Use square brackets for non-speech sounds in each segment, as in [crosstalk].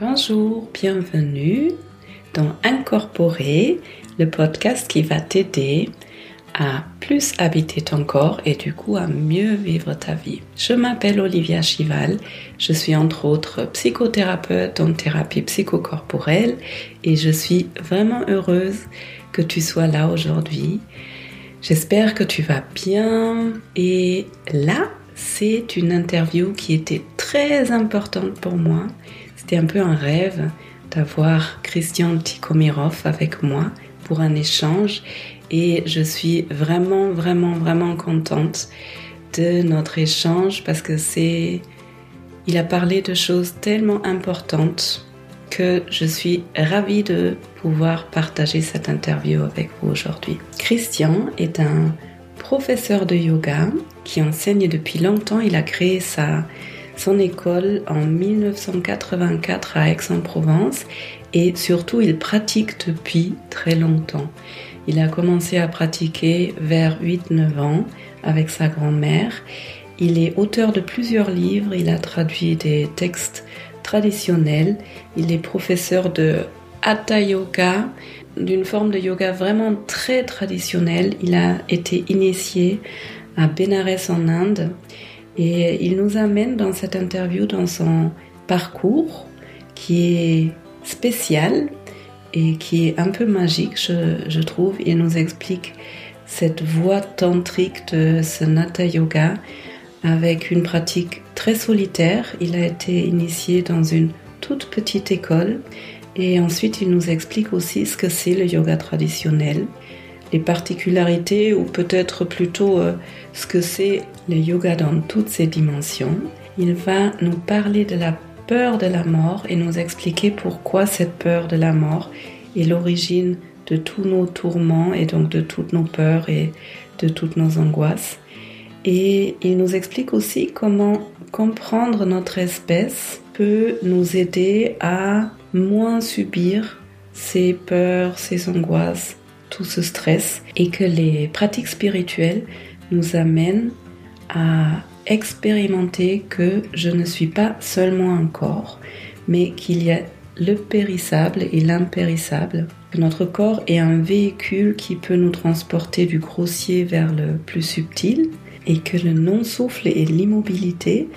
Bonjour, bienvenue dans Incorporer, le podcast qui va t'aider à plus habiter ton corps et du coup à mieux vivre ta vie. Je m'appelle Olivia Chival, je suis entre autres psychothérapeute en thérapie psychocorporelle et je suis vraiment heureuse que tu sois là aujourd'hui. J'espère que tu vas bien et là, c'est une interview qui était très importante pour moi c'était un peu un rêve d'avoir Christian Tikomirov avec moi pour un échange et je suis vraiment, vraiment, vraiment contente de notre échange parce que c'est, il a parlé de choses tellement importantes que je suis ravie de pouvoir partager cette interview avec vous aujourd'hui. Christian est un professeur de yoga qui enseigne depuis longtemps. Il a créé sa son école en 1984 à Aix-en-Provence et surtout il pratique depuis très longtemps. Il a commencé à pratiquer vers 8-9 ans avec sa grand-mère. Il est auteur de plusieurs livres, il a traduit des textes traditionnels, il est professeur de Hatha Yoga, d'une forme de yoga vraiment très traditionnelle. Il a été initié à Benares en Inde et il nous amène dans cette interview dans son parcours qui est spécial et qui est un peu magique, je, trouve. Il nous explique cette voie tantrique de ce Nata Yoga avec une pratique très solitaire. Il a été initié dans une toute petite école et ensuite il nous explique aussi ce que c'est le yoga traditionnel les particularités ou peut-être plutôt euh, ce que c'est le yoga dans toutes ses dimensions. Il va nous parler de la peur de la mort et nous expliquer pourquoi cette peur de la mort est l'origine de tous nos tourments et donc de toutes nos peurs et de toutes nos angoisses. Et il nous explique aussi comment comprendre notre espèce peut nous aider à moins subir ces peurs, ces angoisses tout ce stress et que les pratiques spirituelles nous amènent à expérimenter que je ne suis pas seulement un corps, mais qu'il y a le périssable et l'impérissable, que notre corps est un véhicule qui peut nous transporter du grossier vers le plus subtil et que le non-souffle et l'immobilité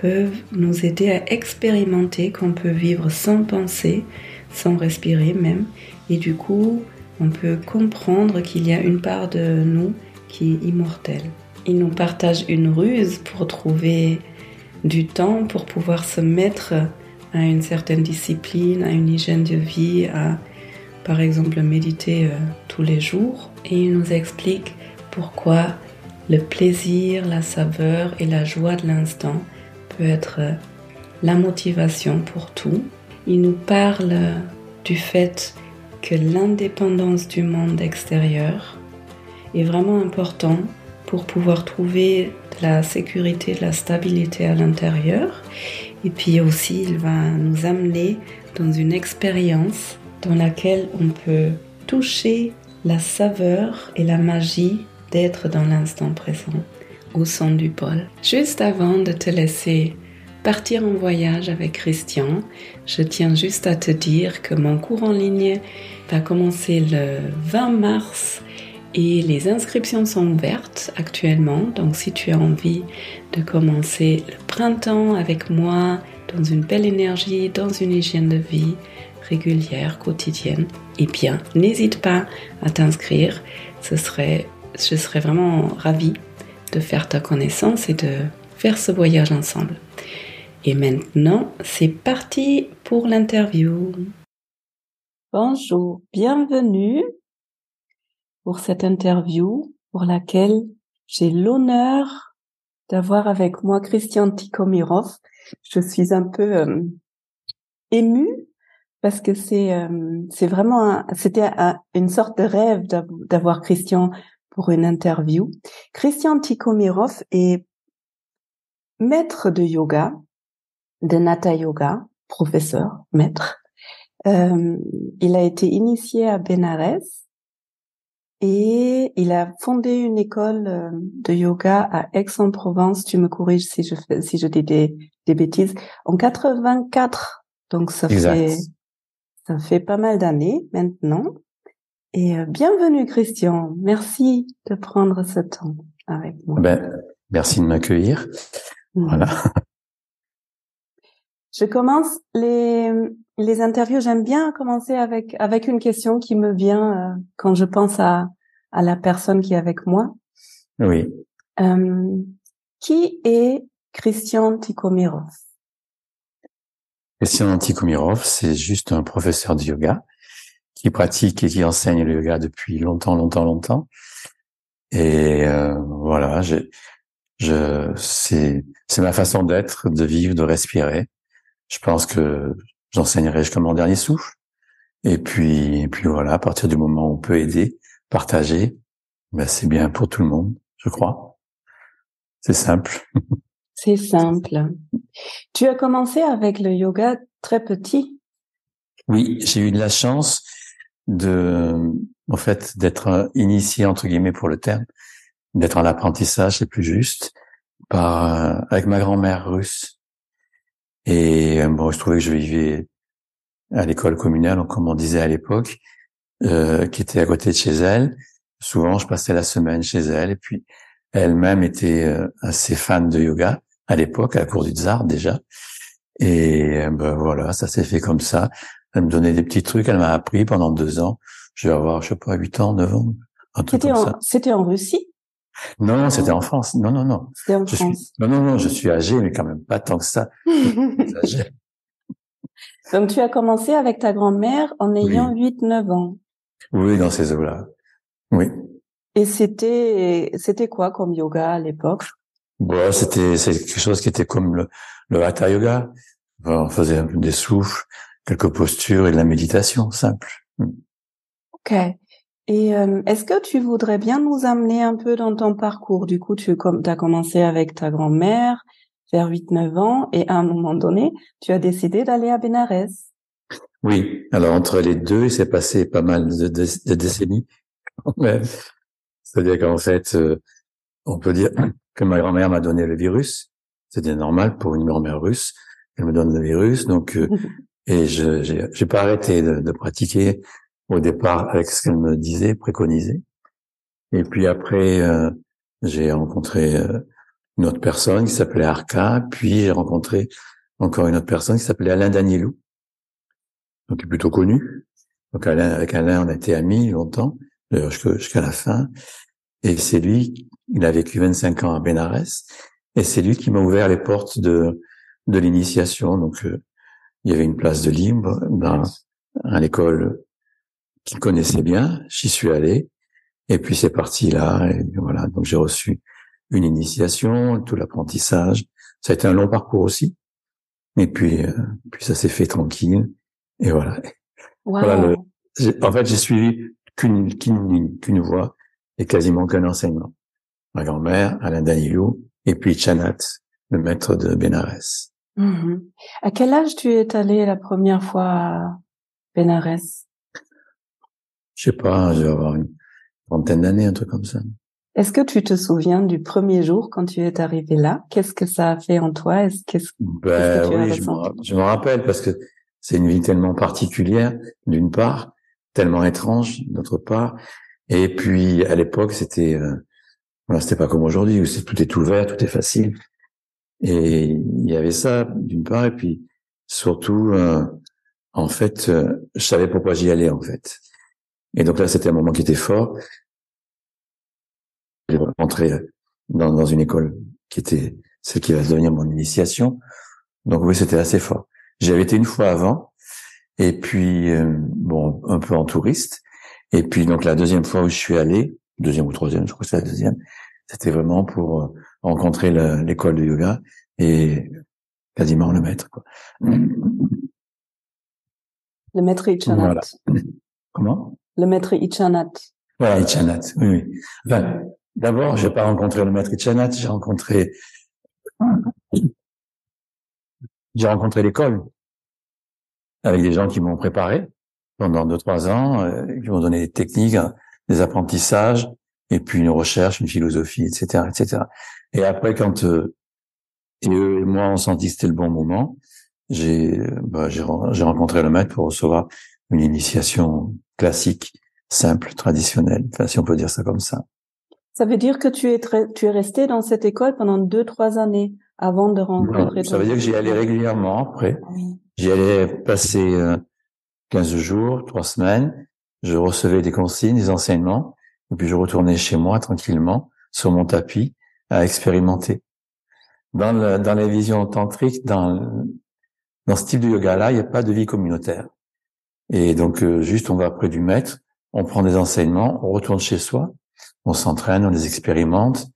peuvent nous aider à expérimenter qu'on peut vivre sans penser, sans respirer même, et du coup on peut comprendre qu'il y a une part de nous qui est immortelle. Il nous partage une ruse pour trouver du temps pour pouvoir se mettre à une certaine discipline, à une hygiène de vie, à par exemple méditer euh, tous les jours. Et il nous explique pourquoi le plaisir, la saveur et la joie de l'instant peut être euh, la motivation pour tout. Il nous parle du fait que l'indépendance du monde extérieur est vraiment important pour pouvoir trouver de la sécurité, de la stabilité à l'intérieur. Et puis aussi, il va nous amener dans une expérience dans laquelle on peut toucher la saveur et la magie d'être dans l'instant présent au son du bol. Juste avant de te laisser partir en voyage avec Christian, je tiens juste à te dire que mon cours en ligne va commencer le 20 mars et les inscriptions sont ouvertes actuellement. Donc si tu as envie de commencer le printemps avec moi dans une belle énergie, dans une hygiène de vie régulière, quotidienne, eh bien n'hésite pas à t'inscrire. Ce serait, je serais vraiment ravie de faire ta connaissance et de faire ce voyage ensemble. Et maintenant, c'est parti pour l'interview. Bonjour, bienvenue pour cette interview pour laquelle j'ai l'honneur d'avoir avec moi Christian Tikomirov. Je suis un peu euh, émue parce que c'est euh, c'est vraiment c'était une sorte de rêve d'avoir Christian pour une interview. Christian Tikomirov est maître de yoga de Nata Yoga, professeur, maître. Euh, il a été initié à Benares et il a fondé une école euh, de yoga à Aix-en-Provence. Tu me corriges si je fais, si je dis des, des bêtises. En 84, Donc ça fait ça fait pas mal d'années maintenant. Et euh, bienvenue Christian. Merci de prendre ce temps avec moi. Ben, merci de m'accueillir. Mmh. Voilà. Je commence les les interviews. J'aime bien commencer avec avec une question qui me vient euh, quand je pense à à la personne qui est avec moi. Oui. Euh, qui est Christian Tikhomirov Christian Tikhomirov, c'est juste un professeur de yoga qui pratique et qui enseigne le yoga depuis longtemps, longtemps, longtemps. Et euh, voilà, je, je, c'est, c'est ma façon d'être, de vivre, de respirer. Je pense que j'enseignerai jusqu'à mon dernier souffle. Et puis, et puis voilà, à partir du moment où on peut aider, partager, ben c'est bien pour tout le monde, je crois. C'est simple. C'est simple. Tu as commencé avec le yoga très petit. Oui, j'ai eu de la chance de, en fait, d'être initié entre guillemets pour le terme, d'être en apprentissage, c'est plus juste, par avec ma grand-mère russe. Et bon, je trouvais que je vivais à l'école communale, comme on disait à l'époque, euh, qui était à côté de chez elle. Souvent, je passais la semaine chez elle, et puis elle-même était euh, assez fan de yoga à l'époque, à la cour du tsar déjà. Et euh, ben voilà, ça s'est fait comme ça. Elle me donnait des petits trucs, elle m'a appris pendant deux ans. Je vais avoir, je sais pas, huit ans, neuf ans. C'était en, c'était en Russie? Non, non, c'était en France. Non, non, non. C'était en France. non, non, non, je suis âgé, mais quand même pas tant que ça. [laughs] Donc tu as commencé avec ta grand-mère en ayant huit, neuf ans. Oui, dans ces eaux-là. Oui. Et c'était, c'était quoi comme yoga à l'époque? Bon, c'était c'est quelque chose qui était comme le, le hatha yoga. On faisait un peu des souffles, quelques postures et de la méditation simple. Ok. Et euh, est-ce que tu voudrais bien nous amener un peu dans ton parcours? Du coup, tu as commencé avec ta grand-mère vers 8-9 ans et à un moment donné, tu as décidé d'aller à Benares. Oui. Alors entre les deux, il s'est passé pas mal de, de, décennies. [laughs] C'est-à-dire qu'en fait, euh, on peut dire [clears throat] que ma grand-mère m'a donné le virus. C'était normal pour une grand-mère russe. Elle me donne le virus, donc euh, [laughs] et je j'ai pas arrêté de, de, pratiquer au départ avec ce qu'elle me disait, préconisait. Et puis après, euh, j'ai rencontré euh, une autre personne qui s'appelait Arca. Puis j'ai rencontré encore une autre personne qui s'appelait Alain Danielou, donc plutôt connu. Donc Alain, avec Alain, on a été amis longtemps, jusqu'à la fin. Et c'est lui, il a vécu 25 ans à Benares, et c'est lui qui m'a ouvert les portes de, de l'initiation. Donc, euh, il y avait une place de libre dans à l'école qu'il connaissait bien. J'y suis allé, et puis c'est parti là. Et voilà, donc j'ai reçu une initiation, tout l'apprentissage. Ça a été un long parcours aussi. Et puis, euh, puis ça s'est fait tranquille. Et voilà. voilà en fait, j'ai suivi qu'une qu'une qu'une voie et quasiment qu'un enseignement. Ma grand-mère, Alain Danilou, et puis Chanat, le maître de Benares. Mm-hmm. À quel âge tu es allé la première fois à Benares? Je sais pas, je vais avoir une trentaine d'années, un truc comme ça. Est-ce que tu te souviens du premier jour quand tu es arrivé là? Qu'est-ce que ça a fait en toi? Est-ce ben, que tu oui, je je me rappelle parce que c'est une vie tellement particulière d'une part, tellement étrange d'autre part, et puis à l'époque, c'était euh, voilà, c'était pas comme aujourd'hui où c'est tout est ouvert, tout est facile. Et il y avait ça d'une part, et puis surtout, euh, en fait, euh, je savais pourquoi j'y allais en fait. Et donc là, c'était un moment qui était fort. J'ai rentré dans, dans une école qui était celle qui va devenir mon initiation. Donc oui, c'était assez fort. J'avais été une fois avant, et puis bon, un peu en touriste. Et puis donc la deuxième fois où je suis allé, deuxième ou troisième, je crois que c'est la deuxième, c'était vraiment pour euh, rencontrer l'école de yoga et quasiment le maître. Quoi. Le maître Ichanat. Comment? Le maître Ichanat. Voilà, Ichanat, oui, oui. Enfin, d'abord, j'ai pas rencontré le maître Ichanat, j'ai rencontré j'ai rencontré l'école avec des gens qui m'ont préparé pendant deux trois ans, euh, qui m'ont donné des techniques, des apprentissages, et puis une recherche, une philosophie, etc., etc. Et après, quand euh, eux et moi on senti que c'était le bon moment, j'ai bah, j'ai rencontré le maître pour recevoir une initiation classique, simple, traditionnelle, enfin, si on peut dire ça comme ça. Ça veut dire que tu es tu es resté dans cette école pendant deux trois années avant de rencontrer. ça veut dire que j'y allais régulièrement après. J'y allais passer euh, 15 jours, trois semaines. Je recevais des consignes, des enseignements, et puis je retournais chez moi tranquillement sur mon tapis à expérimenter. Dans, le, dans les visions tantriques, dans, dans ce type de yoga-là, il n'y a pas de vie communautaire. Et donc, euh, juste, on va près du maître, on prend des enseignements, on retourne chez soi, on s'entraîne, on les expérimente,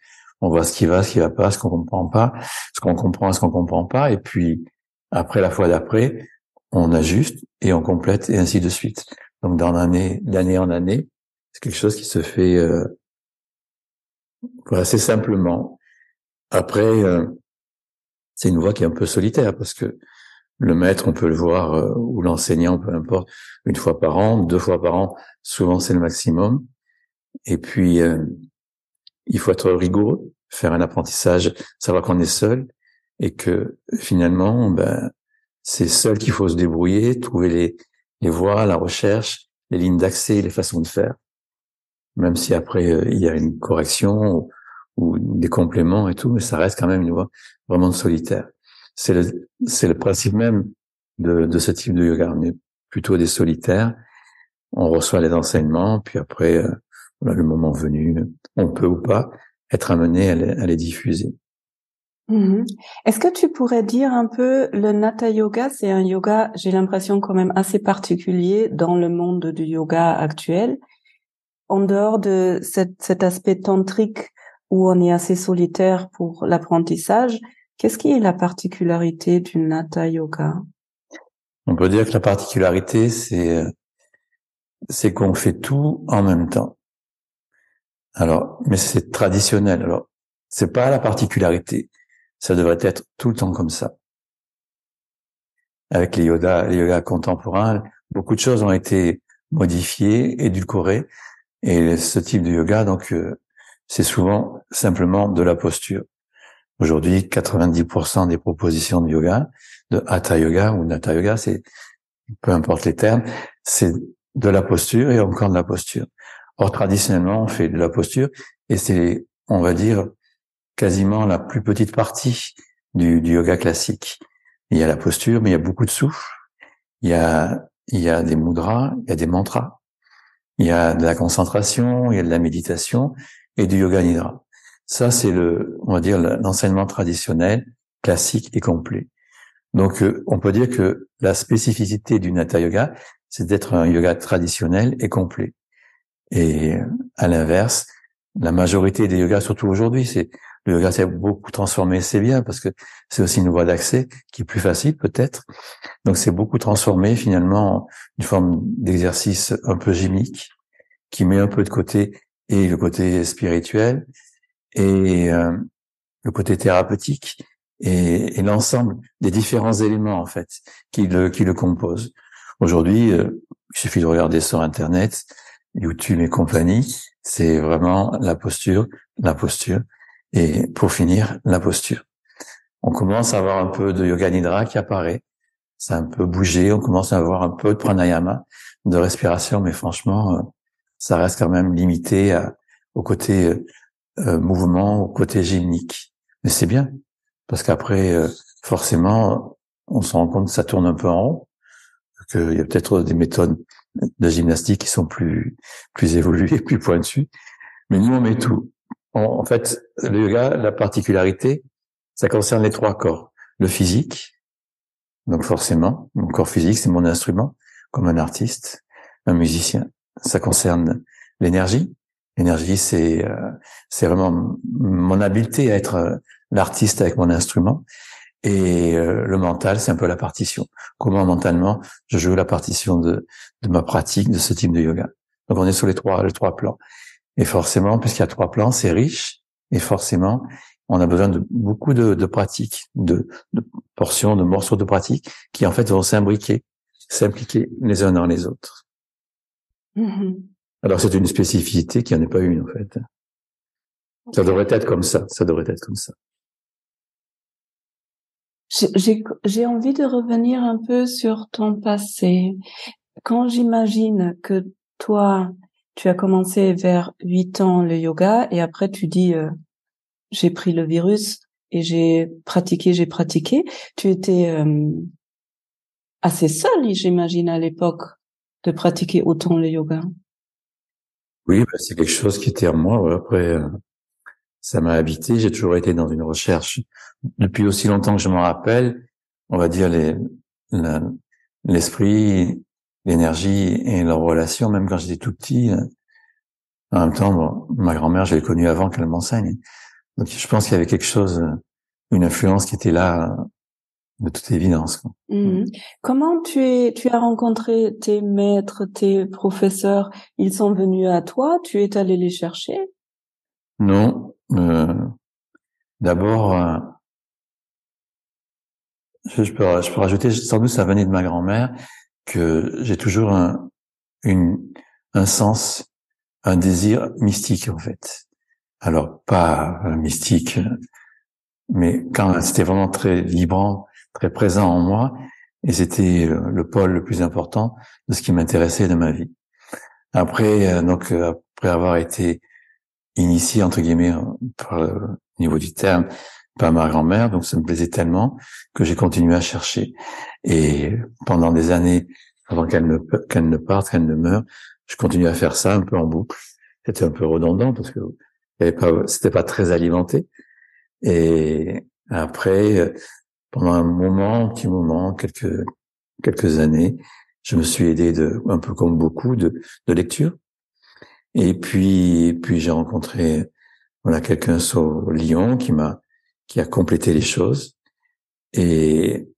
on voit ce qui va, ce qui va pas, ce qu'on comprend pas, ce qu'on comprend, ce qu'on comprend pas, et puis après la fois d'après, on ajuste et on complète et ainsi de suite. Donc dans l'année, d'année en année, c'est quelque chose qui se fait euh, assez simplement. Après, euh, c'est une voie qui est un peu solitaire parce que le maître, on peut le voir, euh, ou l'enseignant, peu importe, une fois par an, deux fois par an, souvent c'est le maximum. Et puis, euh, il faut être rigoureux, faire un apprentissage, savoir qu'on est seul et que finalement, ben, c'est seul qu'il faut se débrouiller, trouver les, les voies, la recherche, les lignes d'accès, les façons de faire. Même si après, euh, il y a une correction ou, des compléments et tout, mais ça reste quand même une voie vraiment solitaire. C'est le, c'est le principe même de, de ce type de yoga. On est plutôt des solitaires. On reçoit les enseignements, puis après, euh, le moment venu, on peut ou pas être amené à les diffuser. Mhm. Est-ce que tu pourrais dire un peu le Nata Yoga, c'est un yoga, j'ai l'impression quand même assez particulier dans le monde du yoga actuel. En dehors de cet, aspect tantrique où on est assez solitaire pour l'apprentissage, qu'est-ce qui est la particularité du Nata Yoga? On peut dire que la particularité, c'est c'est qu'on fait tout en même temps. Alors, mais c'est traditionnel. Alors, c'est pas la particularité ça devrait être tout le temps comme ça. Avec les yoga, les yoga contemporains, beaucoup de choses ont été modifiées, édulcorées, et ce type de yoga, donc, euh, c'est souvent simplement de la posture. Aujourd'hui, 90% des propositions de yoga, de hatha yoga ou nata yoga, c'est peu importe les termes, c'est de la posture et encore de la posture. Or, traditionnellement, on fait de la posture et c'est, on va dire, quasiment la plus petite partie du, du, yoga classique. Il y a la posture, mais il y a beaucoup de souffle. Il y a, il y a des mudras, il y a des mantras. Il y a de la concentration, il y a de la méditation et du yoga nidra. Ça, c'est le, on va dire, l'enseignement traditionnel, classique et complet. Donc, euh, on peut dire que la spécificité du Nata Yoga, c'est d'être un yoga traditionnel et complet. Et à l'inverse, la majorité des yogas, surtout aujourd'hui, c'est le yoga s'est beaucoup transformé, c'est bien parce que c'est aussi une voie d'accès qui est plus facile peut-être. Donc c'est beaucoup transformé finalement une forme d'exercice un peu gymnique qui met un peu de côté et le côté spirituel et euh, le côté thérapeutique et, et l'ensemble des différents éléments en fait qui le qui le composent. Aujourd'hui, euh, il suffit de regarder sur internet, YouTube et compagnie, c'est vraiment la posture, la posture et pour finir, la posture. On commence à avoir un peu de yoga nidra qui apparaît. Ça a un peu bougé. On commence à avoir un peu de pranayama, de respiration, mais franchement, euh, ça reste quand même limité au côté euh, euh, mouvement, au côté gymnique. Mais c'est bien parce qu'après, forcément, on se rend compte que ça tourne un peu en rond, qu'il y a peut-être des méthodes de gymnastique qui sont plus plus évoluées, [laughs] plus pointues. Mais nous, on met tout en fait, le yoga, la particularité, ça concerne les trois corps. Le physique, donc forcément, mon corps physique, c'est mon instrument, comme un artiste, un musicien. Ça concerne l'énergie. L'énergie, c'est euh, c'est vraiment mon habileté à être euh, l'artiste avec mon instrument. Et euh, le mental, c'est un peu la partition. Comment mentalement je joue la partition de, de ma pratique de ce type de yoga. Donc on est sur les trois les trois plans. Et forcément, puisqu'il y a trois plans, c'est riche. Et forcément, on a besoin de beaucoup de, de pratiques, de, de, portions, de morceaux de pratiques qui en fait vont s'imbriquer, s'impliquer les uns dans les autres. Mm-hmm. Alors c'est une spécificité qui n'en est pas une en fait. Ça devrait être comme ça. Ça devrait être comme ça. J'ai envie de revenir un peu sur ton passé. Quand j'imagine que toi, tu as commencé vers 8 ans le yoga et après tu dis euh, j'ai pris le virus et j'ai pratiqué, j'ai pratiqué. Tu étais euh, assez seul, j'imagine, à l'époque de pratiquer autant le yoga. Oui, bah, c'est quelque chose qui était en moi. Après, euh, ça m'a habité. J'ai toujours été dans une recherche depuis aussi longtemps que je m'en rappelle. On va dire les l'esprit, l'énergie et leur relation, même quand j'étais tout petit. Euh, en même temps, ma grand-mère, je l'ai connue avant qu'elle m'enseigne. Donc, je pense qu'il y avait quelque chose, euh, une influence qui était là de toute évidence. Mmh. Comment tu es, tu as rencontré tes maîtres, tes professeurs? Ils sont venus à toi? Tu es allé les chercher? Non. Euh, D'abord, euh, je, peux, je peux rajouter, sans doute ça venait de ma grand-mère, que j'ai toujours un, une, un sens, un désir mystique en fait. Alors pas mystique, mais quand c'était vraiment très vibrant, très présent en moi et c'était euh, le pôle le plus important de ce qui m'intéressait de ma vie. Après, euh, donc euh, après avoir été initié entre guillemets par le niveau du terme par ma grand-mère, donc ça me plaisait tellement que j'ai continué à chercher. Et pendant des années, avant qu'elle ne qu'elle ne parte, qu'elle ne meure, je continuais à faire ça un peu en boucle. C'était un peu redondant parce que c'était pas très alimenté. Et après, pendant un moment, un petit moment, quelques quelques années, je me suis aidé de un peu comme beaucoup de, de lecture. Et puis puis j'ai rencontré voilà quelqu'un sur Lyon qui m'a qui a complété les choses et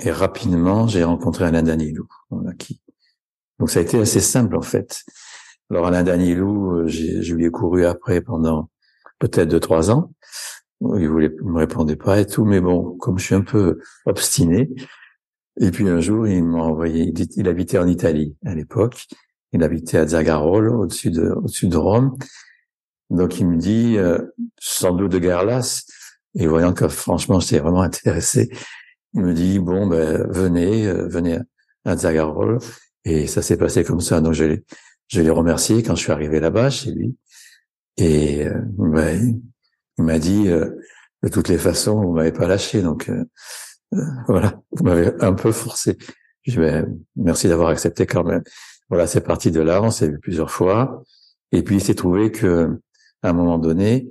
et rapidement j'ai rencontré Alain Danilou voilà, qui donc ça a été assez simple en fait. Alors Alain Danilou, je lui ai couru après pendant peut-être deux trois ans il voulait, me répondait pas et tout, mais bon, comme je suis un peu obstiné, et puis un jour, il m'a envoyé, il, habitait en Italie à l'époque, il habitait à Zagarol, au-dessus de, au-dessus de Rome. Donc il me dit, euh, sans doute de Garlas, et voyant que franchement j'étais vraiment intéressé, il me dit bon ben venez, euh, venez à Zagarol, et ça s'est passé comme ça. Donc je l'ai, je l'ai remercié quand je suis arrivé là-bas chez lui, et euh, ben, il m'a dit euh, de toutes les façons, vous m'avez pas lâché, donc euh, euh, voilà, vous m'avez un peu forcé. Je dis merci d'avoir accepté quand même. Voilà, c'est parti de là, on s'est vu plusieurs fois, et puis il s'est trouvé que à un moment donné,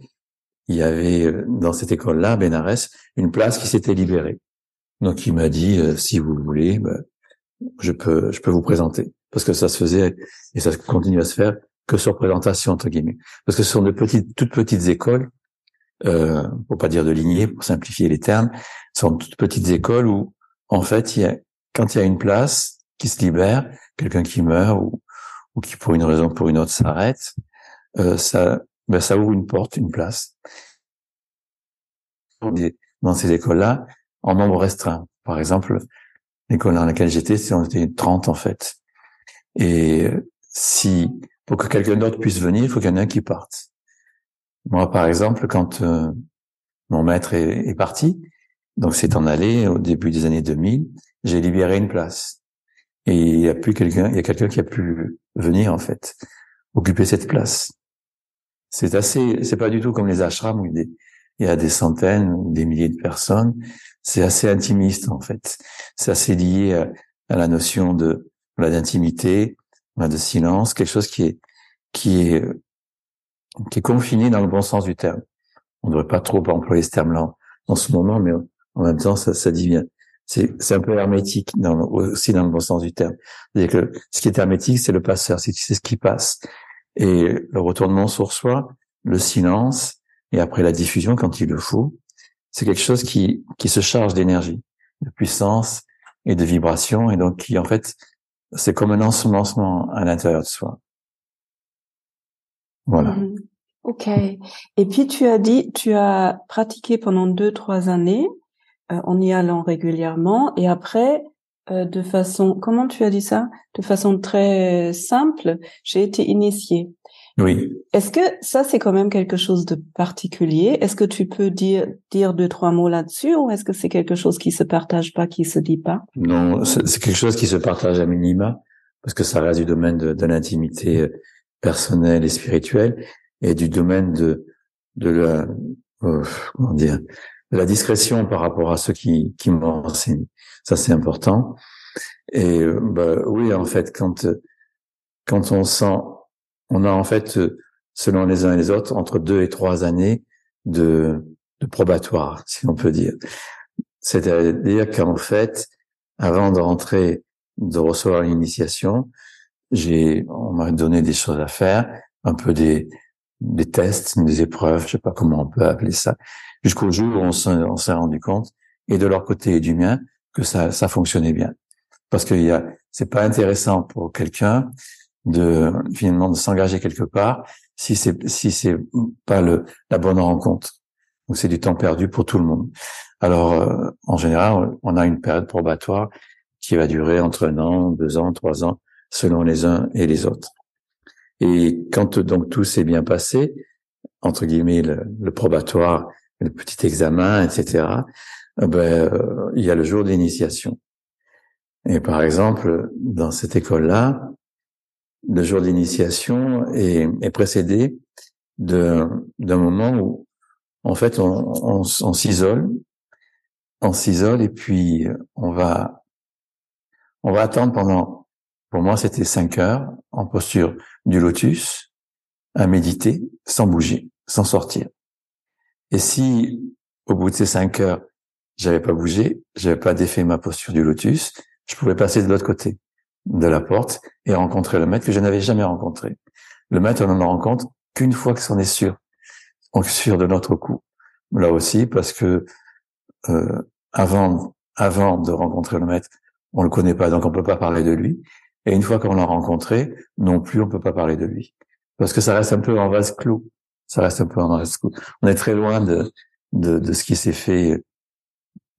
il y avait dans cette école-là, Benares, une place qui s'était libérée. Donc il m'a dit si vous le voulez, ben, je peux je peux vous présenter parce que ça se faisait et ça continue à se faire que sur présentation entre guillemets parce que ce sont de petites toutes petites écoles euh, pour pas dire de lignée, pour simplifier les termes, sont toutes petites écoles où, en fait, il y a, quand il y a une place qui se libère, quelqu'un qui meurt ou, ou qui pour une raison ou pour une autre s'arrête, euh, ça, ben, ça ouvre une porte, une place. Dans ces écoles-là, en nombre restreint. Par exemple, l'école dans laquelle j'étais, on était 30 en fait. Et si, pour que quelqu'un d'autre puisse venir, il faut qu'il y en ait un qui parte. Moi, par exemple, quand euh, mon maître est, parti, donc c'est en allé au début des années 2000, j'ai libéré une place. Et il y a plus quelqu'un, il y a quelqu'un qui a pu venir en fait occuper cette place. C'est assez, c'est pas du tout comme les ashrams où il y a des centaines ou des milliers de personnes. C'est assez intimiste en fait. C'est assez lié à, la notion de d'intimité, de silence, quelque chose qui est qui est qui est confiné dans le bon sens du terme. On ne devrait pas trop employer ce terme-là en ce moment, mais en même temps, ça, ça dit bien. C'est un peu hermétique dans aussi dans le bon sens du terme. C'est-à-dire que ce qui est hermétique, c'est le passeur, c'est ce qui passe. Et le retournement sur soi, le silence, et après la diffusion quand il le faut, c'est quelque chose qui, qui se charge d'énergie, de puissance et de vibration, et donc qui, en fait, c'est comme un ensemencement à l'intérieur de soi. Voilà. Mmh. Ok. Et puis tu as dit, tu as pratiqué pendant deux, trois années euh, en y allant régulièrement et après, euh, de façon, comment tu as dit ça? De façon très simple, j'ai été initiée. Oui. Est-ce que ça, c'est quand même quelque chose de particulier? Est-ce que tu peux dire, dire deux, trois mots là-dessus? Ou est-ce que c'est quelque chose qui se partage pas, qui se dit pas? Non, c'est quelque chose qui se partage à minima parce que ça reste du domaine de, l'intimité personnelle et spirituelle et du domaine de, de la, euh, comment dire, la discrétion par rapport à ceux qui, qui m'enseignent. Ça, c'est important. Et euh, bah, oui, en fait, quand quand on sent, on a en fait, selon les uns et les autres, entre deux et trois années de, de probatoire, si on peut dire. C'est-à-dire qu'en fait, avant de rentrer, de recevoir l'initiation, j'ai, on m'a donné des choses à faire, un peu des, des tests, des épreuves, je sais pas comment on peut appeler ça, jusqu'au jour où on s'est rendu compte, et de leur côté et du mien, que ça, ça fonctionnait bien. Parce que y a, c'est pas intéressant pour quelqu'un de finalement de s'engager quelque part si c'est si c'est pas le la bonne rencontre. Donc c'est du temps perdu pour tout le monde. Alors euh, en général, on a une période probatoire qui va durer entre un an, deux ans, trois ans, selon les uns et les autres. Et quand donc tout s'est bien passé, entre guillemets le, probatoire, le petit examen, etc. Euh, ben, euh, il y a le jour d'initiation. Et par exemple, dans cette école-là, le jour d'initiation est, précédé d'un moment où, en fait, on, on s'isole, on s'isole et puis on va, on va attendre pendant, pour moi, c'était cinq heures en posture du lotus, à méditer, sans bouger, sans sortir. Et si, au bout de ces cinq heures, j'avais pas bougé, j'avais pas défait ma posture du lotus, je pouvais passer de l'autre côté de la porte et rencontrer le maître que je n'avais jamais rencontré. Le maître, on ne rencontre qu'une fois que c'en est sûr, on est sûr de notre coup. Là aussi, parce que euh, avant, avant de rencontrer le maître, on le connaît pas, donc on peut pas parler de lui. Et une fois qu'on l'a rencontré, non plus, on peut pas parler de lui, parce que ça reste un peu en vase clos. Ça reste un peu en vase clos. On est très loin de de, de ce qui s'est fait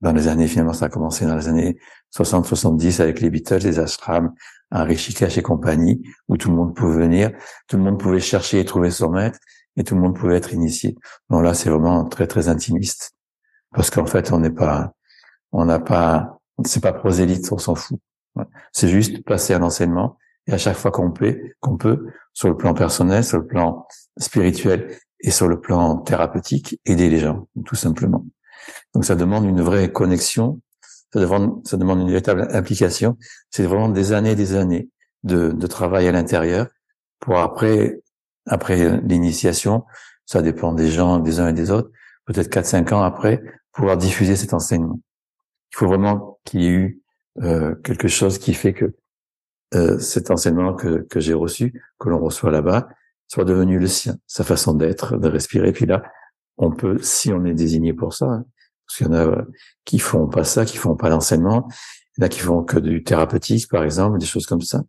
dans les années, finalement, ça a commencé dans les années 60-70 avec les Beatles, les ashrams, un Rishikesh et compagnie, où tout le monde pouvait venir, tout le monde pouvait chercher et trouver son maître, et tout le monde pouvait être initié. Non, là, c'est vraiment très, très intimiste. Parce qu'en fait, on n'est pas, on n'a pas, c'est pas prosélyte, on s'en fout. C'est juste passer à l'enseignement, et à chaque fois qu'on peut, qu'on peut, sur le plan personnel, sur le plan spirituel et sur le plan thérapeutique, aider les gens, tout simplement. Donc ça demande une vraie connexion, ça demande, ça demande une véritable implication. C'est vraiment des années et des années de, de travail à l'intérieur pour après, après l'initiation, ça dépend des gens, des uns et des autres, peut-être 4-5 ans après, pouvoir diffuser cet enseignement. Il faut vraiment qu'il y ait eu euh, quelque chose qui fait que euh, cet enseignement que, que j'ai reçu, que l'on reçoit là-bas, soit devenu le sien, sa façon d'être, de respirer. Puis là, on peut, si on est désigné pour ça, hein, parce qu'il y en a euh, qui font pas ça, qui font pas l'enseignement, il y en a qui font que du thérapeutique, par exemple, des choses comme ça.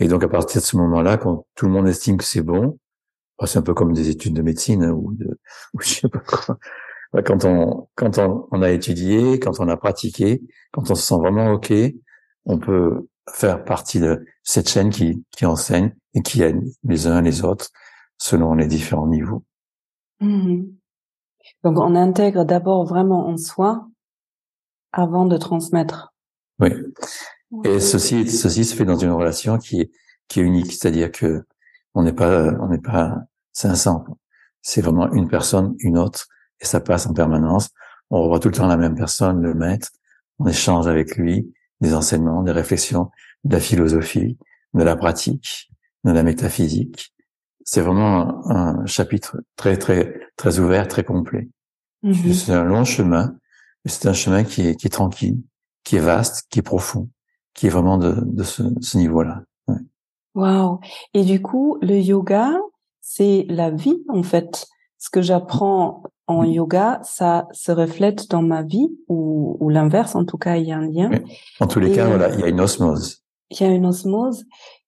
Et donc, à partir de ce moment-là, quand tout le monde estime que c'est bon, bah, c'est un peu comme des études de médecine hein, ou de, [laughs] ou je sais pas quoi. Quand on, quand on, on, a étudié, quand on a pratiqué, quand on se sent vraiment ok, on peut faire partie de cette chaîne qui, qui enseigne et qui aide les uns les autres selon les différents niveaux. Mmh Donc on intègre d'abord vraiment en soi avant de transmettre. Oui. Et ceci, ceci se fait dans une relation qui est, qui est unique, c'est-à-dire que on n'est pas, on n'est pas 500. C'est vraiment une personne, une autre, et ça passe en permanence. On revoit tout le temps la même personne, le maître. On échange avec lui des enseignements, des réflexions, de la philosophie, de la pratique, de la métaphysique c'est vraiment un, chapitre très très très ouvert, très complet. Mhm. C'est un long chemin, mais c'est un chemin qui est, qui est tranquille, qui est vaste, qui est profond, qui est vraiment de, de ce, ce niveau-là. Ouais. Wow. Et du coup, le yoga, c'est la vie en fait. Ce que j'apprends en yoga, ça se reflète dans ma vie ou, ou l'inverse. En tout cas, il y a un lien. En tous les cas, voilà, il y a une osmose. Il y a une osmose.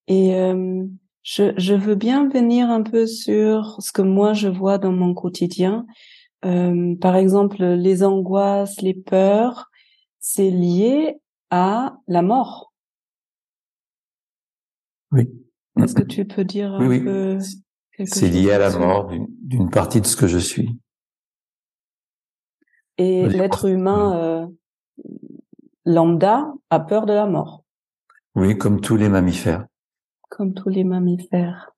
Et euh, je, je, veux bien venir un peu sur ce que moi je vois dans mon quotidien. Euh, par exemple, les angoisses, les peurs, c'est lié à la mort. Oui. Est-ce que tu peux dire un oui, peu c'est lié à la mort d'une partie de ce que je suis. Et l'être humain euh, lambda a peur de la mort. Oui, comme tous les mammifères. Comme tous les mammifères.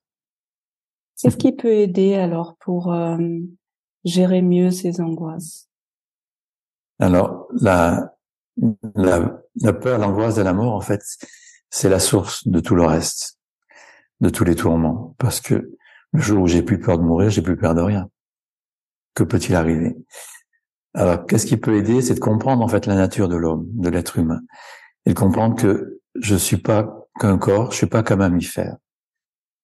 Qu'est-ce qui peut aider alors pour euh, gérer mieux ces angoisses? Alors, la, la, la peur, l'angoisse de la mort, en fait, c'est la source de tout le reste, de tous les tourments. Parce que le jour où j'ai plus peur de mourir, j'ai plus peur de rien. Que peut-il arriver? Alors, qu'est-ce qui peut aider? C'est de comprendre en fait la nature de l'homme, de l'être humain, et de comprendre que je suis pas qu'un corps, je suis pas qu'un mammifère.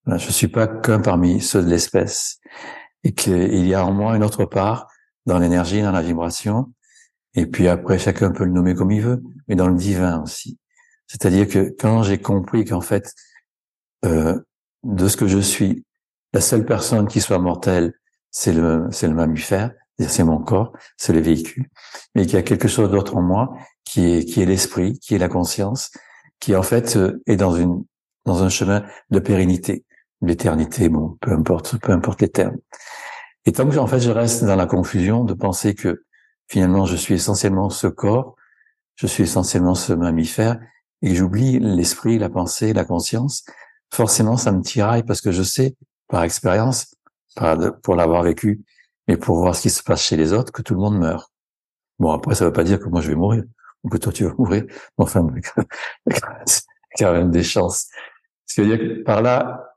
Je suis pas qu'un parmi ceux de l'espèce, et qu'il y a en moi une autre part dans l'énergie, dans la vibration, et puis après chacun peut le nommer comme il veut, mais dans le divin aussi. C'est-à-dire que quand j'ai compris qu'en fait, euh, de ce que je suis, la seule personne qui soit mortelle, c'est le, c'est le mammifère, c'est mon corps, c'est le véhicule, mais qu'il y a quelque chose d'autre en moi qui est qui est l'esprit, qui est la conscience, qui en fait euh, est dans une dans un chemin de pérennité, l'éternité, bon, peu importe, peu importe les termes. Et tant que en fait je reste dans la confusion de penser que finalement je suis essentiellement ce corps, je suis essentiellement ce mammifère, et j'oublie l'esprit, la pensée, la conscience, forcément ça me tiraille parce que je sais par expérience, pour l'avoir vécu mais pour voir ce qui se passe chez les autres, que tout le monde meurt. Bon, après, ça ne veut pas dire que moi je vais mourir, ou que toi tu vas [laughs] mourir. Enfin, [laughs] il quand même des chances. Ce qui veut dire que par là,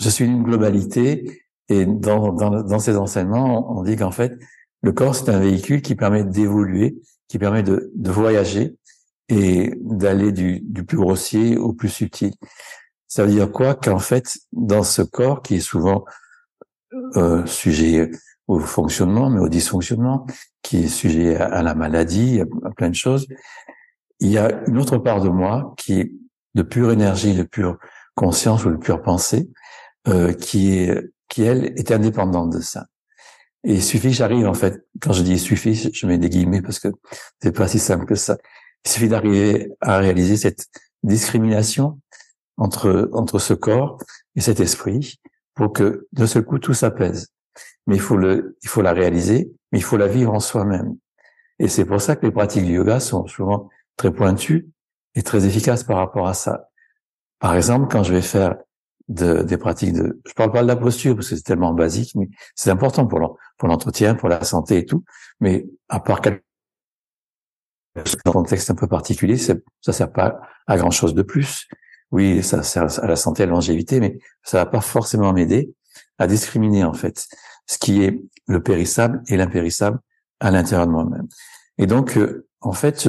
je suis une globalité, et dans, dans, dans ces enseignements, on dit qu'en fait, le corps, c'est un véhicule qui permet d'évoluer, qui permet de, de voyager et d'aller du, du plus grossier au plus subtil. Ça veut dire quoi? Qu'en fait, dans ce corps qui est souvent euh, sujet au fonctionnement, mais au dysfonctionnement, qui est sujet à, la maladie, à, plein de choses. Il y a une autre part de moi qui est de pure énergie, de pure conscience ou de pure pensée, euh, qui est, qui elle est indépendante de ça. Et il suffit j'arrive, en fait, quand je dis suffit, je mets des guillemets parce que c'est pas si simple que ça. Il suffit d'arriver à réaliser cette discrimination entre, entre ce corps et cet esprit pour que de ce coup tout s'apaise mais il faut le, il faut la réaliser, mais il faut la vivre en soi-même. Et c'est pour ça que les pratiques du yoga sont souvent très pointues et très efficaces par rapport à ça. Par exemple, quand je vais faire de, des pratiques de, je parle pas de la posture parce que c'est tellement basique, mais c'est important pour l'entretien, pour la santé et tout. Mais à part quelques dans un contexte un peu particulier, ça sert pas à grand chose de plus. Oui, ça sert à la santé, à la longévité, mais ça va pas forcément m'aider à discriminer en fait ce qui est le périssable et l'impérissable à l'intérieur de moi-même. Et donc, euh, en fait,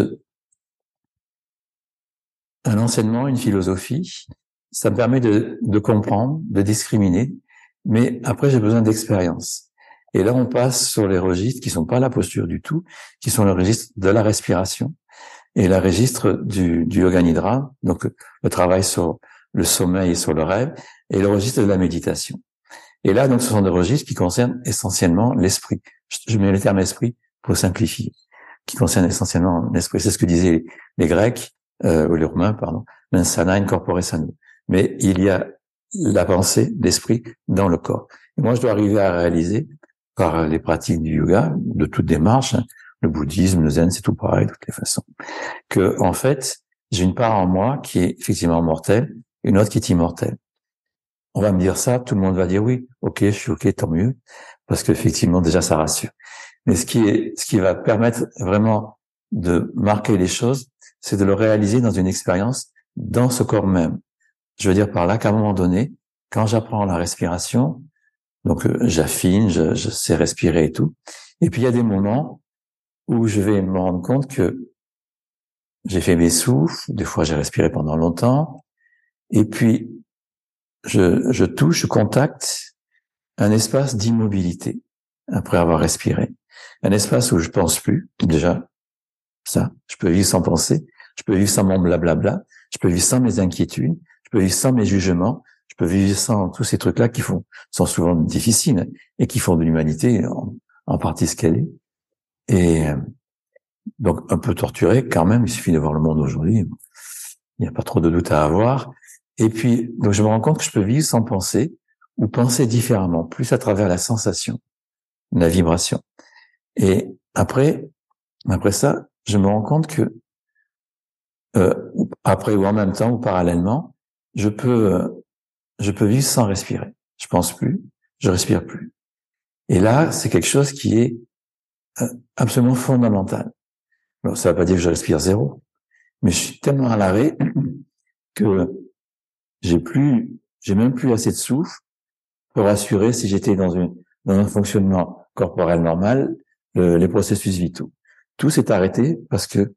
un enseignement, une philosophie, ça me permet de, de comprendre, de discriminer, mais après j'ai besoin d'expérience. Et là, on passe sur les registres qui sont pas la posture du tout, qui sont le registre de la respiration et le registre du, du yoga nidra, donc le travail sur le sommeil et sur le rêve, et le registre de la méditation. Et là, donc, ce sont des registres qui concernent essentiellement l'esprit. Je mets le terme esprit pour simplifier, qui concernent essentiellement l'esprit. C'est ce que disaient les, Grecs, euh, ou les Romains, pardon, mensana incorpore sano. Mais il y a la pensée, l'esprit dans le corps. Et moi, je dois arriver à réaliser, par les pratiques du yoga, de toute démarche, hein, le bouddhisme, le zen, c'est tout pareil, de toutes les façons, que, en fait, j'ai une part en moi qui est effectivement mortelle, une autre qui est immortelle on va me dire ça, tout le monde va dire oui, ok, je suis ok, tant mieux, parce qu'effectivement déjà ça rassure. Mais ce qui est, ce qui va permettre vraiment de marquer les choses, c'est de le réaliser dans une expérience dans ce corps même. Je veux dire par là qu'à un moment donné, quand j'apprends la respiration, donc euh, j'affine, je, je sais respirer et tout, et puis il y a des moments où je vais me rendre compte que j'ai fait mes souffles, des fois j'ai respiré pendant longtemps, et puis je, je touche, je contacte un espace d'immobilité après avoir respiré. Un espace où je pense plus, déjà, ça, je peux vivre sans penser, je peux vivre sans mon blablabla, je peux vivre sans mes inquiétudes, je peux vivre sans mes jugements, je peux vivre sans tous ces trucs-là qui font, sont souvent difficiles et qui font de l'humanité en, partie ce qu'elle est. Et euh, donc un peu torturé quand même, il suffit de voir le monde aujourd'hui, il n'y a pas trop de doute à avoir. Et puis, donc je me rends compte que je peux vivre sans penser, ou penser différemment, plus à travers la sensation, la vibration. Et après, après ça, je me rends compte que euh, après ou en même temps ou parallèlement, je peux euh, je peux vivre sans respirer. Je pense plus, je respire plus. Et là, c'est quelque chose qui est euh, absolument fondamental. Alors, ça ne veut pas dire que je respire zéro, mais je suis tellement à l'arrêt [clears throat] que j'ai plus, j'ai même plus assez de souffle pour assurer si j'étais dans, une, dans un fonctionnement corporel normal, les processus vitaux. Tout s'est arrêté parce que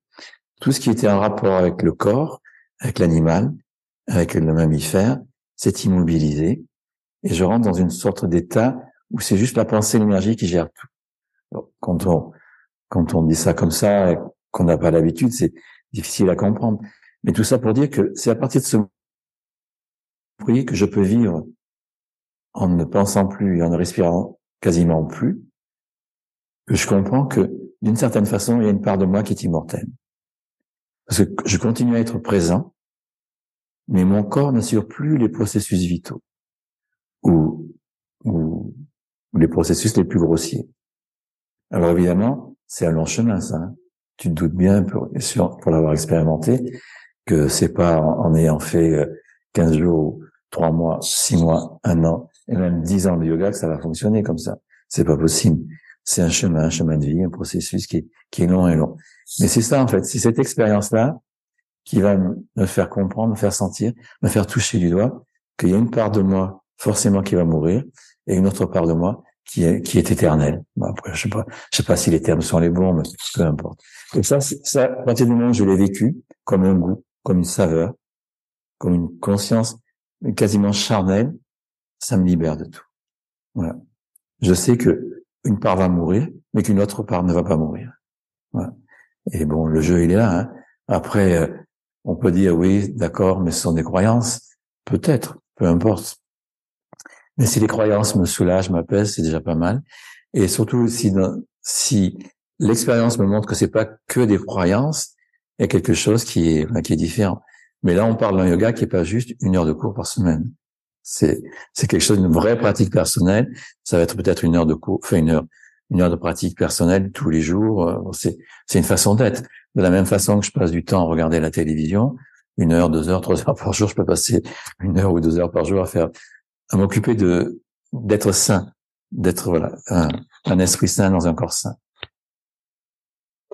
tout ce qui était en rapport avec le corps, avec l'animal, avec le mammifère, s'est immobilisé et je rentre dans une sorte d'état où c'est juste la pensée, l'énergie qui gère tout. quand on quand on dit ça comme ça, qu'on n'a pas l'habitude, c'est difficile à comprendre. Mais tout ça pour dire que c'est à partir de ce que je peux vivre en ne pensant plus et en ne respirant quasiment plus, que je comprends que d'une certaine façon, il y a une part de moi qui est immortelle. Parce que je continue à être présent, mais mon corps n'assure plus les processus vitaux ou, ou, les processus les plus grossiers. Alors évidemment, c'est un long chemin, ça. Hein. Tu te doutes bien, pour, pour l'avoir expérimenté, que c'est pas en, ayant fait 15 euh, jours, 3 mois, 6 mois, 1 an, et même 10 ans de yoga que ça va fonctionner comme ça. C'est pas possible. C'est un chemin, un chemin de vie, un processus qui est, qui est long et long. Mais c'est ça, en fait. C'est cette expérience-là qui va me faire comprendre, me faire sentir, me faire toucher du doigt qu'il y a une part de moi forcément qui va mourir et une autre part de moi qui est qui est éternelle. après, je sais pas, je sais pas si les termes sont les bons, mais peu importe. Et ça, ça, à partir du moment où je l'ai vécu comme un goût, comme une saveur, comme une conscience quasiment charnelle, ça me libère de tout. Voilà. Je sais que une part va mourir, mais qu'une autre part ne va pas mourir. Voilà. Et bon, le jeu, il est là. Hein. Après, euh, on peut dire oui, d'accord, mais ce sont des croyances. Peut-être, peu importe. Mais si les croyances me soulagent, m'apaisent, c'est déjà pas mal. Et surtout, si, si l'expérience me montre que c'est pas que des croyances, il y a quelque chose qui est, qui est différent. Mais là, on parle d'un yoga qui est pas juste une heure de cours par semaine. C'est, c'est quelque chose, une vraie pratique personnelle. Ça va être peut-être une heure de cours, enfin une heure, une heure de pratique personnelle tous les jours. Euh, c'est, c'est une façon d'être. De la même façon que je passe du temps à regarder la télévision, une heure, deux heures, [laughs] trois heures par jour, je peux passer une heure ou deux heures par jour à faire, à m'occuper de, d'être sain, d'être, voilà, un, un esprit sain dans un corps sain.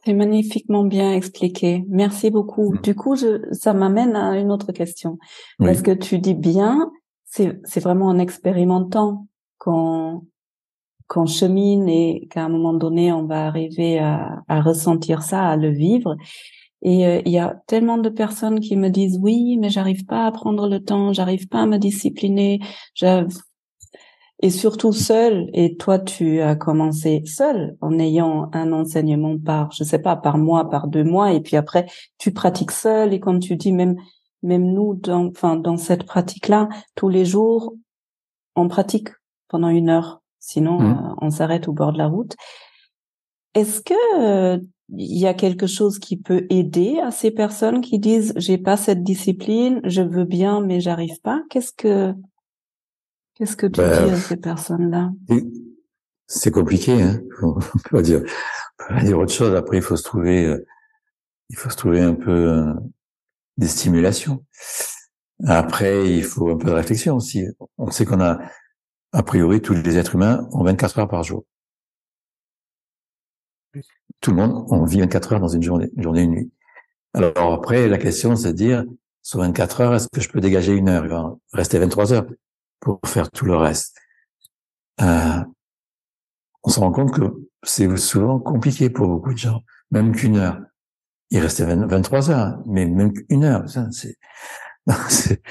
C'est magnifiquement bien expliqué. Merci beaucoup. Mm. Du coup, je, ça m'amène à une autre question. Parce que tu dis bien, c'est, vraiment en expérimentant qu'on, qu'on chemine et qu'à un moment donné, on va arriver à, à ressentir ça, à le vivre. Et euh, il y a tellement de personnes qui me disent oui, mais j'arrive pas à prendre le temps, j'arrive pas à me discipliner, et surtout seul. Et toi, tu as commencé seul en ayant un enseignement par, je sais pas, par mois, par deux mois, et puis après tu pratiques seul. Et comme tu dis, même même nous, dans, enfin dans cette pratique-là, tous les jours, on pratique pendant une heure. Sinon, mmh. euh, on s'arrête au bord de la route. Est-ce que euh, il y a quelque chose qui peut aider à ces personnes qui disent j'ai pas cette discipline, je veux bien mais j'arrive pas? Qu'est-ce que Qu'est-ce que tu ben, dis à ces personnes-là? C'est compliqué, hein on peut [laughs] dire, on peut pas dire autre chose. Après, il faut se trouver, euh, il faut se trouver un peu euh, des stimulations. Après, il faut un peu de réflexion aussi. On sait qu'on a, a priori, tous les êtres humains ont 24 heures par jour. Tout le monde, on vit 24 heures dans une journée, une journée, une nuit. Alors après, la question, c'est de dire, sur 24 heures, est-ce que je peux dégager une heure? Il va rester 23 heures pour faire tout le reste. Euh, on se rend compte que c'est souvent compliqué pour beaucoup de gens, même qu'une heure. Il restait 23 heures, mais même qu'une heure, [laughs]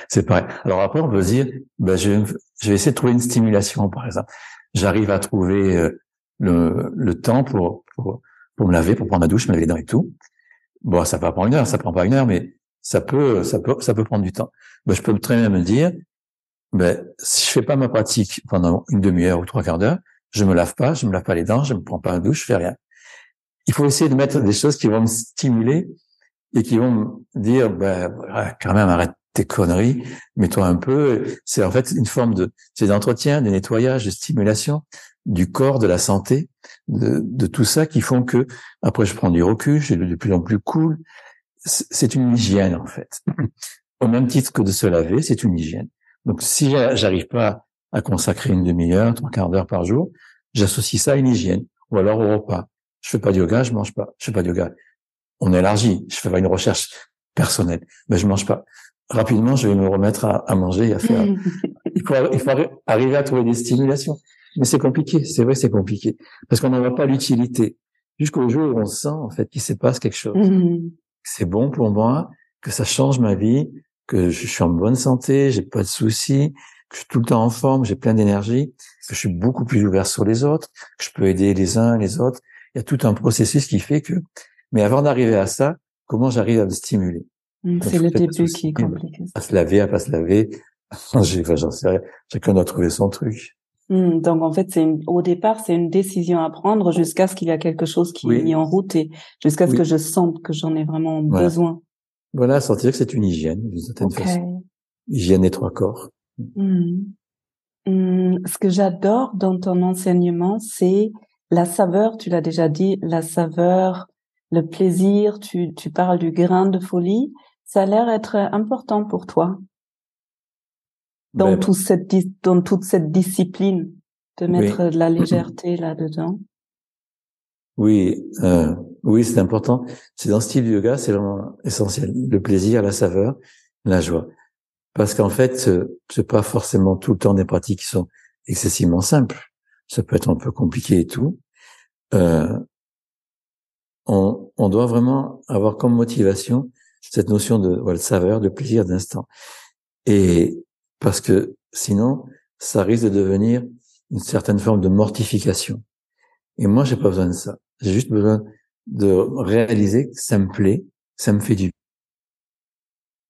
c'est pareil. Alors après, on peut se dire, ben je, vais essayer de trouver une stimulation, par exemple. J'arrive à trouver euh, le, le temps pour, pour, me laver, pour prendre ma douche, me laver les dents et tout. Bon, ça peut prendre une heure, ça prend pas une heure, mais ça peut, ça peut, ça peut prendre du temps. Ben, je peux très bien me dire, ben, si je fais pas ma pratique pendant une demi-heure ou trois quarts d'heure, je me lave pas, je me lave pas les dents, je me prends pas un douche, je fais rien. Il faut essayer de mettre des choses qui vont me stimuler et qui vont me dire, ben, quand même, arrête, tes conneries, mets-toi un peu. C'est en fait une forme de, c'est d'entretien, de nettoyage, de stimulation du corps, de la santé, de, de tout ça qui font que après je prends du recul, j'ai de plus en plus cool. C'est une hygiène en fait. [clears throat] Au même titre que de se laver, c'est une hygiène. Donc si j'arrive pas à consacrer une demi-heure, trois quarts d'heure par jour, j'associe ça à une hygiène ou alors au repas. Je fais pas de yoga, je mange pas. Je fais pas de yoga. On élargit. Je fais pas une recherche personnelle, mais je mange pas. Rapidement, je vais me remettre à, manger et à faire. [laughs] il, faut, il faut arriver à trouver des stimulations. Mais c'est compliqué. C'est vrai, c'est compliqué parce qu'on n'en voit pas l'utilité jusqu'au jour où on sent en fait qu'il se passe quelque chose. Mmh. C'est bon pour moi, que ça change ma vie, que je suis en bonne santé, j'ai pas de soucis, que je suis tout le temps en forme, j'ai plein d'énergie, que je suis beaucoup plus ouvert sur les autres, que je peux aider les uns les autres. Il y a tout un processus qui fait que. Mais avant d'arriver à ça, comment j'arrive à me stimuler? Mmh, C'est le début qui est compliqué. À se laver, à pas se laver. [laughs] J'en sais rien. Chacun doit trouver son truc. Mmh, donc en fait, c'est au départ, c'est une décision à prendre jusqu'à ce qu'il y a quelque chose qui est mis en route et jusqu'à ce que je sente que j'en ai vraiment besoin. Voilà, sentir que c'est une hygiène d'une certaine façon. Hygiène des trois corps. Mmh. Mmh, ce que j'adore dans ton enseignement, c'est la saveur, tu l'as déjà dit, la saveur, le plaisir, tu, tu parles du grain de folie. Ça a l'air être important pour toi dans, ben, cette, dans toute cette discipline de mettre de la [clears throat] légèreté là-dedans. Oui, euh, oui, c'est important. C'est dans ce style yoga, c'est vraiment essentiel. Le plaisir, la saveur, la joie. Parce qu'en fait, c'est pas forcément tout le temps des pratiques qui sont excessivement simples. Ça peut être un peu compliqué et tout. Euh, on, on, doit vraiment avoir comme motivation cette notion de, voilà, de saveur, de plaisir d'instant. Et parce que sinon, ça risque de devenir une certaine forme de mortification. Et moi, j'ai pas besoin de ça. J'ai juste besoin de réaliser que ça me plaît, ça me fait du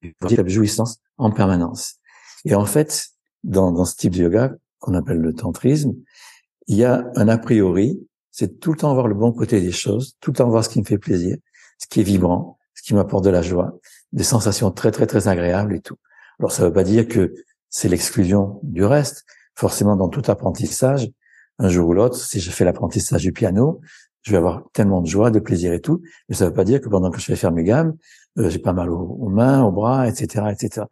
la jouissance en permanence. Et en fait, dans, dans ce type de yoga qu'on appelle le tantrisme, il y a un a priori, c'est tout le temps voir le bon côté des choses, tout le temps voir ce qui me fait plaisir, ce qui est vibrant, ce qui m'apporte de la joie, des sensations très très très agréables et tout. Alors ça ne veut pas dire que c'est l'exclusion du reste. Forcément, dans tout apprentissage, un jour ou l'autre, si je fais l'apprentissage du piano, je vais avoir tellement de joie, de plaisir et tout, mais ça ne veut pas dire que pendant que je vais faire mes gammes, euh, j'ai pas mal aux, mains, aux bras, etc., etc.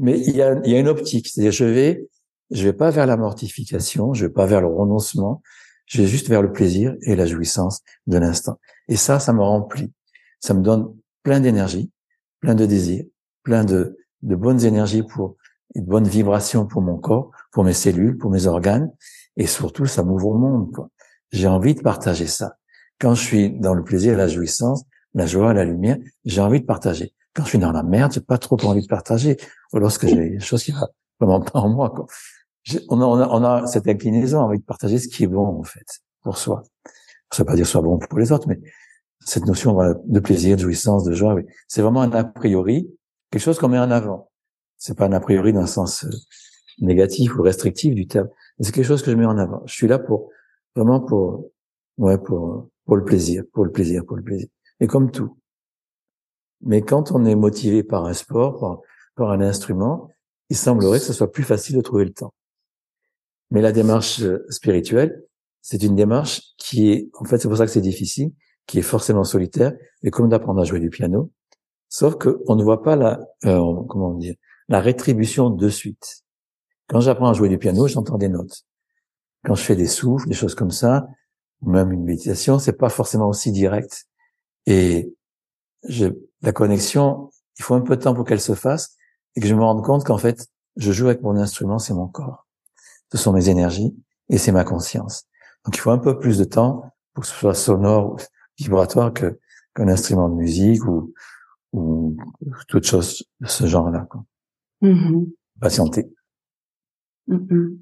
Mais il y a, y a une optique, c'est-à-dire je vais, je vais pas vers la mortification, je vais pas vers le renoncement, je vais juste vers le plaisir et la jouissance de l'instant. Et ça, ça me remplit, ça me donne plein d'énergie, plein de désir, plein de, de bonnes énergies pour une bonne vibration pour mon corps, pour mes cellules, pour mes organes, et surtout ça m'ouvre au monde. J'ai envie de partager ça. Quand je suis dans le plaisir, la jouissance, la joie, la lumière, j'ai envie de partager. Quand je suis dans la merde, j'ai pas trop envie de partager. Ou lorsque j'ai des choses qui vont vraiment pas en moi. Quoi. On, a, on, a, on a cette inclinaison, envie de partager ce qui est bon en fait pour soi. Ça veut pas dire soit bon pour les autres, mais cette notion de plaisir, de jouissance, de joie, c'est vraiment un a priori, quelque chose qu'on met en avant. C'est pas un a priori dans le sens euh, négatif ou restrictif du terme. C'est quelque chose que je mets en avant. Je suis là pour vraiment pour ouais pour pour le plaisir, pour le plaisir, pour le plaisir. Et comme tout. Mais quand on est motivé par un sport, par, par un instrument, il semblerait que ce soit plus facile de trouver le temps. Mais la démarche euh, spirituelle, c'est une démarche qui est, en fait, c'est pour ça que c'est difficile, qui est forcément solitaire, et comme d'apprendre à jouer du piano. Sauf qu'on ne voit pas la, euh, comment dire, la rétribution de suite. Quand j'apprends à jouer du piano, j'entends des notes. Quand je fais des souffles, des choses comme ça, ou même une méditation, c'est pas forcément aussi direct. Et je, la connexion, il faut un peu de temps pour qu'elle se fasse et que je me rende compte qu'en fait, je joue avec mon instrument, c'est mon corps. Ce sont mes énergies et c'est ma conscience. Donc il faut un peu plus de temps pour que ce soit sonore ou vibratoire que qu'un instrument de musique ou, ou toute chose de ce genre-là. Mm-hmm. Patienter. Mm-hmm.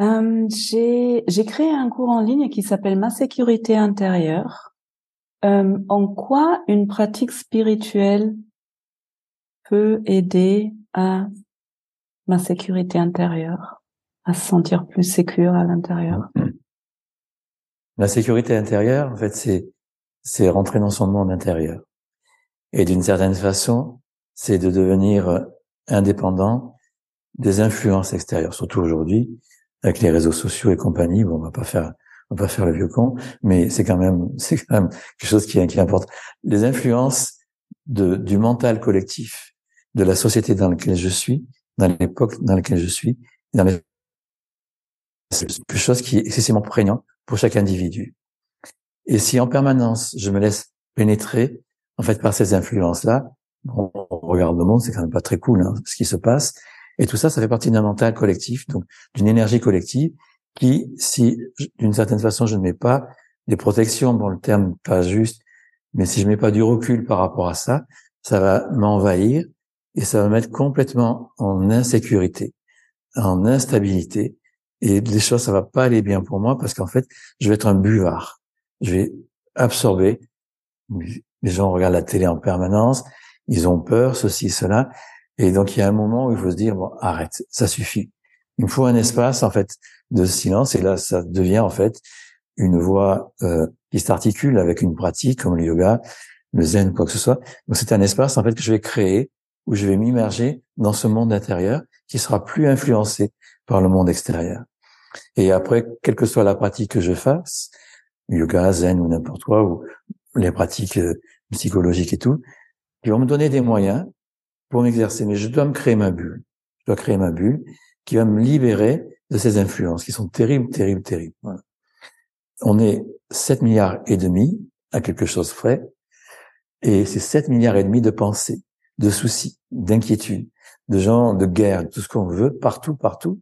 Euh, j'ai créé un cours en ligne qui s'appelle Ma sécurité intérieure. Euh, en quoi une pratique spirituelle peut aider à ma sécurité intérieure, à se sentir plus sécure à l'intérieur? La sécurité intérieure, en fait, c'est c'est rentrer dans son monde intérieur. Et d'une certaine façon, c'est de devenir indépendant des influences extérieures, surtout aujourd'hui avec les réseaux sociaux et compagnie. Bon, on va pas faire, on va pas faire le vieux con, mais c'est quand même, [laughs] c'est quand même quelque chose qui, qui importe. Les influences de, du mental collectif, de la société dans laquelle je suis, dans l'époque dans laquelle je suis, dans les c'est quelque chose qui est excessivement prégnant pour chaque individu. Et si en permanence je me laisse pénétrer en fait par ces influences-là, on regarde le monde, c'est quand même pas très cool hein, ce qui se passe. Et tout ça, ça fait partie d'un mental collectif, donc d'une énergie collective qui, si d'une certaine façon je ne mets pas des protections, bon le terme pas juste, mais si je mets pas du recul par rapport à ça, ça va m'envahir et ça va mettre complètement en insécurité, en instabilité. Et les choses, ça va pas aller bien pour moi parce qu'en fait, je vais être un buvard. Je vais absorber. Les gens regardent la télé en permanence. Ils ont peur, ceci, cela. Et donc, il y a un moment où il faut se dire, bon, arrête, ça suffit. Il me faut un espace, en fait, de silence. Et là, ça devient, en fait, une voix euh, qui s'articule avec une pratique comme le yoga, le zen, quoi que ce soit. Donc, c'est un espace, en fait, que je vais créer où je vais m'immerger dans ce monde intérieur qui sera plus influencé par le monde extérieur. Et après, quelle que soit la pratique que je fasse, yoga, zen ou n'importe quoi, ou les pratiques euh, psychologiques et tout, ils vont me donner des moyens pour m'exercer. Mais je dois me créer ma bulle. Je dois créer ma bulle qui va me libérer de ces influences qui sont terribles, terribles, terribles. On est 7 milliards et demi à quelque chose frais, et c'est 7 milliards et demi de pensées, de soucis, d'inquiétudes, de gens, de guerre, tout ce qu'on veut, partout, partout.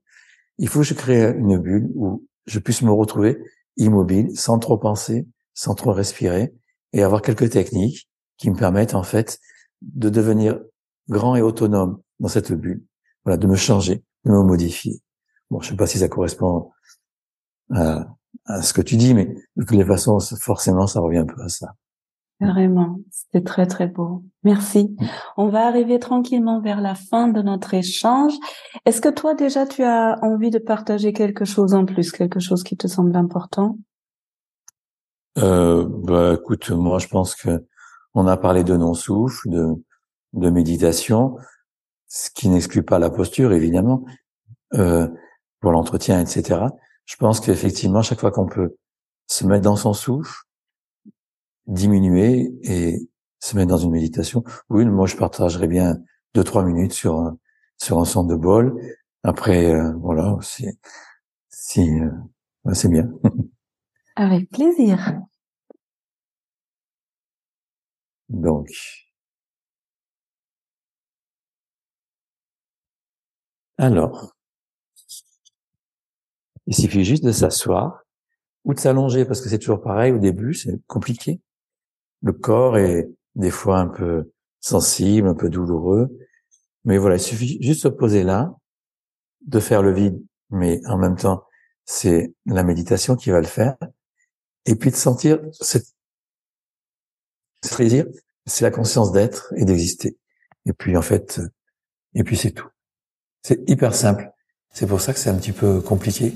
Il faut que je crée une bulle où je puisse me retrouver immobile, sans trop penser, sans trop respirer, et avoir quelques techniques qui me permettent en fait de devenir grand et autonome dans cette bulle. Voilà, de me changer, de me modifier. Bon, je sais pas si ça correspond à, à ce que tu dis, mais de toutes les façons, forcément, ça revient un peu à ça. Carrément, c'était très très beau. Merci. Mm. On va arriver tranquillement vers la fin de notre échange. Est-ce que toi déjà tu as envie de partager quelque chose en plus, quelque chose qui te semble important? Euh, Bah écoute, moi je pense que on a parlé de non-souffle, de, de méditation, ce qui n'exclut pas la posture évidemment euh, pour l'entretien, etc. Je pense qu'effectivement chaque fois qu'on peut se mettre dans son souffle diminuer et se mettre dans une méditation. Oui, moi je partagerais bien deux trois minutes sur un, sur un son de bol. Après, euh, voilà, si si euh, c'est bien. Avec plaisir. Donc. Alors, il suffit juste de s'asseoir ou de s'allonger parce que c'est toujours pareil au début, c'est compliqué le corps est des fois un peu sensible, un peu douloureux. Mais voilà, il suffit juste de se poser là, de faire le vide, mais en même temps, c'est la méditation qui va le faire. Et puis de sentir cette, plaisir, c'est la conscience d'être et d'exister. Et puis en fait, et puis c'est tout. C'est hyper simple. C'est pour ça que c'est un petit peu compliqué.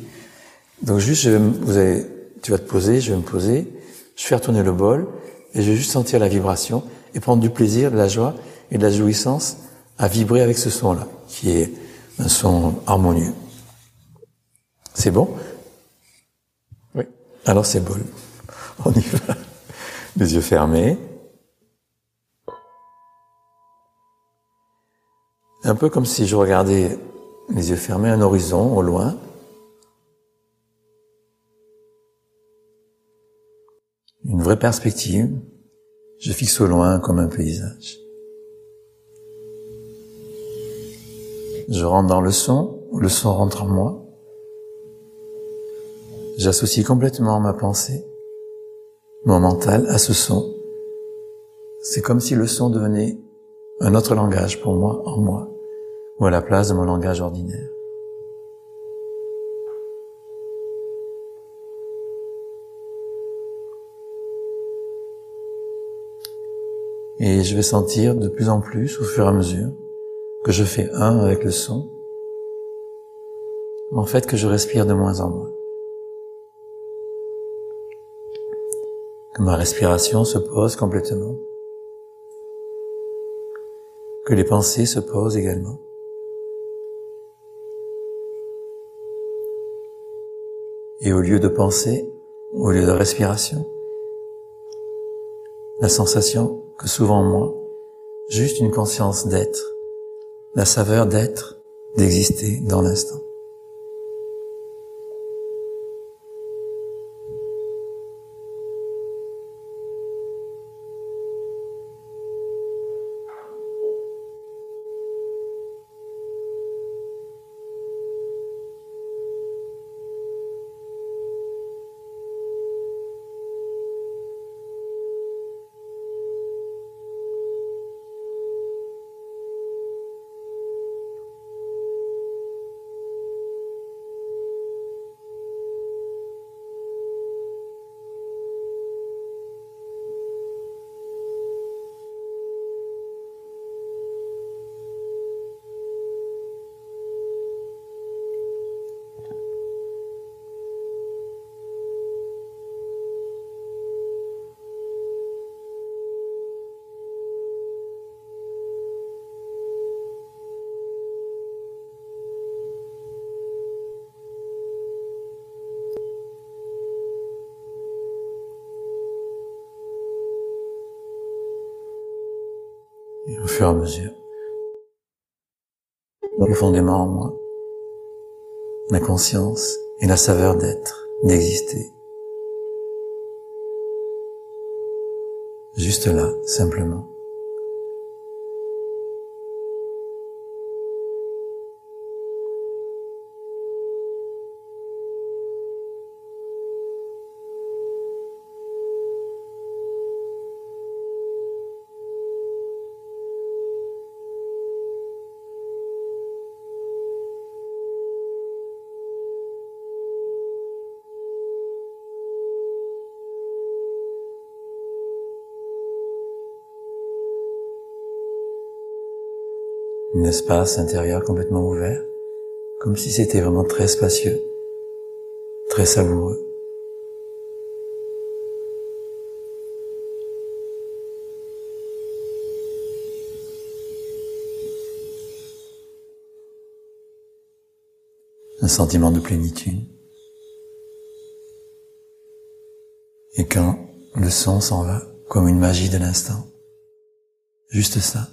Donc juste, vous avez, tu vas te poser, je vais me poser, je vais faire tourner le bol, et je vais juste sentir la vibration et prendre du plaisir, de la joie et de la jouissance à vibrer avec ce son-là, qui est un son harmonieux. C'est bon? Oui. Alors c'est bon. On y va. Les yeux fermés. Un peu comme si je regardais les yeux fermés un horizon au loin. une vraie perspective. Je fixe au loin comme un paysage. Je rentre dans le son, le son rentre en moi. J'associe complètement ma pensée, mon mental à ce son. C'est comme si le son devenait un autre langage pour moi, en moi, ou à la place de mon langage ordinaire. Et je vais sentir de plus en plus, au fur et à mesure, que je fais un avec le son, en fait que je respire de moins en moins. Que ma respiration se pose complètement. Que les pensées se posent également. Et au lieu de pensée, au lieu de respiration, la sensation que souvent moi, juste une conscience d'être, la saveur d'être, d'exister dans l'instant. À mesure, profondément en moi, la conscience et la saveur d'être, d'exister. Juste là, simplement. Espace intérieur complètement ouvert, comme si c'était vraiment très spacieux, très savoureux. Un sentiment de plénitude. Et quand le son s'en va, comme une magie de l'instant, juste ça.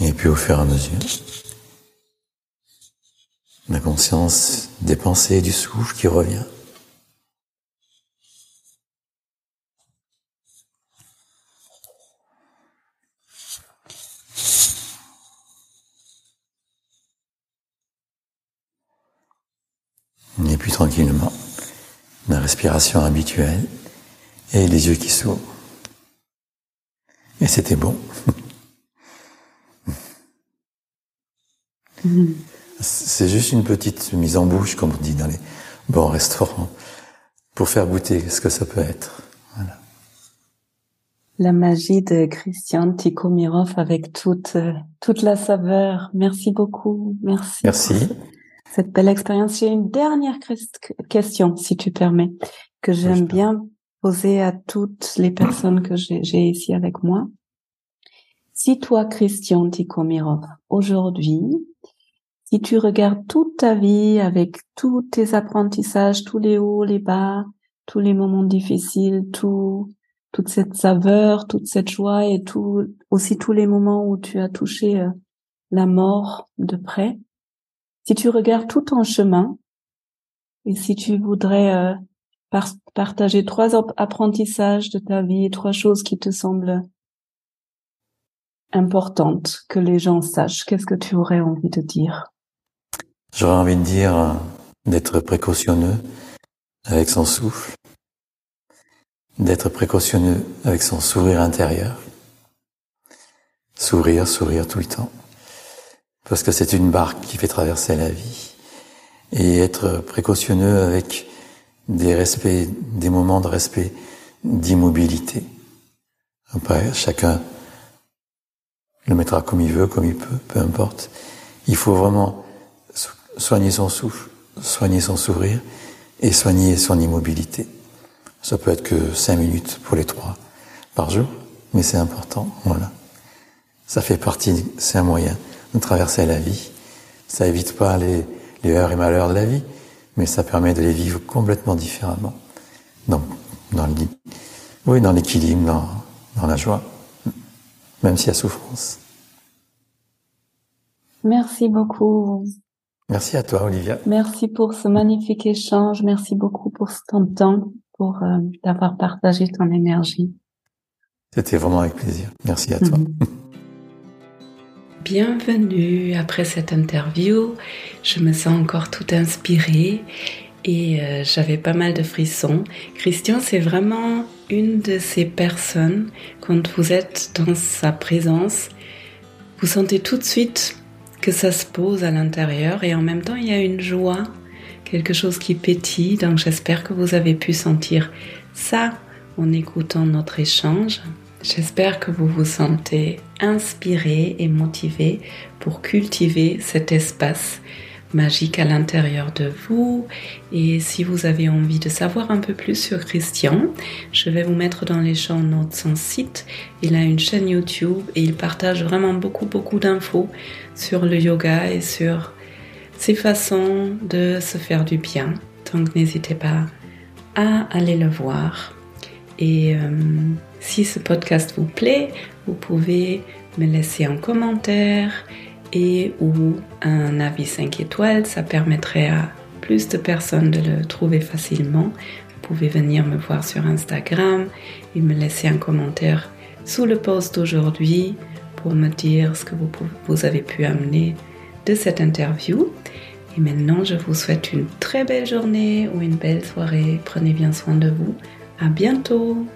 Et puis au fur et à mesure, la conscience des pensées et du souffle qui revient. Et puis tranquillement, la respiration habituelle et les yeux qui s'ouvrent. Et c'était bon. [laughs] C'est juste une petite mise en bouche, comme on dit dans les bons restaurants, pour faire goûter ce que ça peut être. Voilà. La magie de Christian Tikomirov avec toute toute la saveur. Merci beaucoup. Merci. Merci. Cette belle expérience. J'ai une dernière question, si tu permets, que j'aime bien poser à toutes les personnes que j'ai ici avec moi. Si toi, Christian Tikomirov, aujourd'hui, si tu regardes toute ta vie avec tous tes apprentissages, tous les hauts, les bas, tous les moments difficiles, tout, toute cette saveur, toute cette joie et aussi tous les moments où tu as touché euh, la mort de près. Si tu regardes tout en chemin, et si tu voudrais euh, partager trois apprentissages de ta vie, trois choses qui te semblent importantes que les gens sachent, qu'est-ce que tu aurais envie de dire? J'aurais envie de dire euh, d'être précautionneux avec son souffle, d'être précautionneux avec son sourire intérieur. Sourire, sourire tout le temps. Parce que c'est une barque qui fait traverser la vie. Et être précautionneux avec des respects, des moments de respect, d'immobilité. Après, chacun le mettra comme il veut, comme il peut, peu importe. Il faut vraiment soigner son souffle, soigner son sourire et soigner son immobilité. Ça peut être que cinq minutes pour les trois par jour, mais c'est important, voilà. Ça fait partie, c'est un moyen de traverser la vie. Ça évite pas les, les heures et malheurs de la vie, mais ça permet de les vivre complètement différemment. Donc, dans le, oui, dans l'équilibre, dans, dans la joie, même s'il y a souffrance. Merci beaucoup. Merci à toi, Olivia. Merci pour ce magnifique échange. Merci beaucoup pour ton temps, pour euh, d'avoir partagé ton énergie. C'était vraiment avec plaisir. Merci à toi. [laughs] Bienvenue après cette interview. Je me sens encore tout inspirée et euh, j'avais pas mal de frissons. Christian, c'est vraiment une de ces personnes, quand vous êtes dans sa présence, vous sentez tout de suite que ça se pose à l'intérieur et en même temps il y a une joie, quelque chose qui pétille. Donc j'espère que vous avez pu sentir ça en écoutant notre échange. J'espère que vous vous sentez inspiré et motivé pour cultiver cet espace magique à l'intérieur de vous. Et si vous avez envie de savoir un peu plus sur Christian, je vais vous mettre dans les champs notes son site. Il a une chaîne YouTube et il partage vraiment beaucoup, beaucoup d'infos sur le yoga et sur ses façons de se faire du bien. Donc n'hésitez pas à aller le voir. Et euh, si ce podcast vous plaît, vous pouvez me laisser un commentaire et ou un avis 5 étoiles. Ça permettrait à plus de personnes de le trouver facilement. Vous pouvez venir me voir sur Instagram et me laisser un commentaire sous le post d'aujourd'hui pour me dire ce que vous, vous avez pu amener de cette interview. Et maintenant, je vous souhaite une très belle journée ou une belle soirée. Prenez bien soin de vous. À bientôt!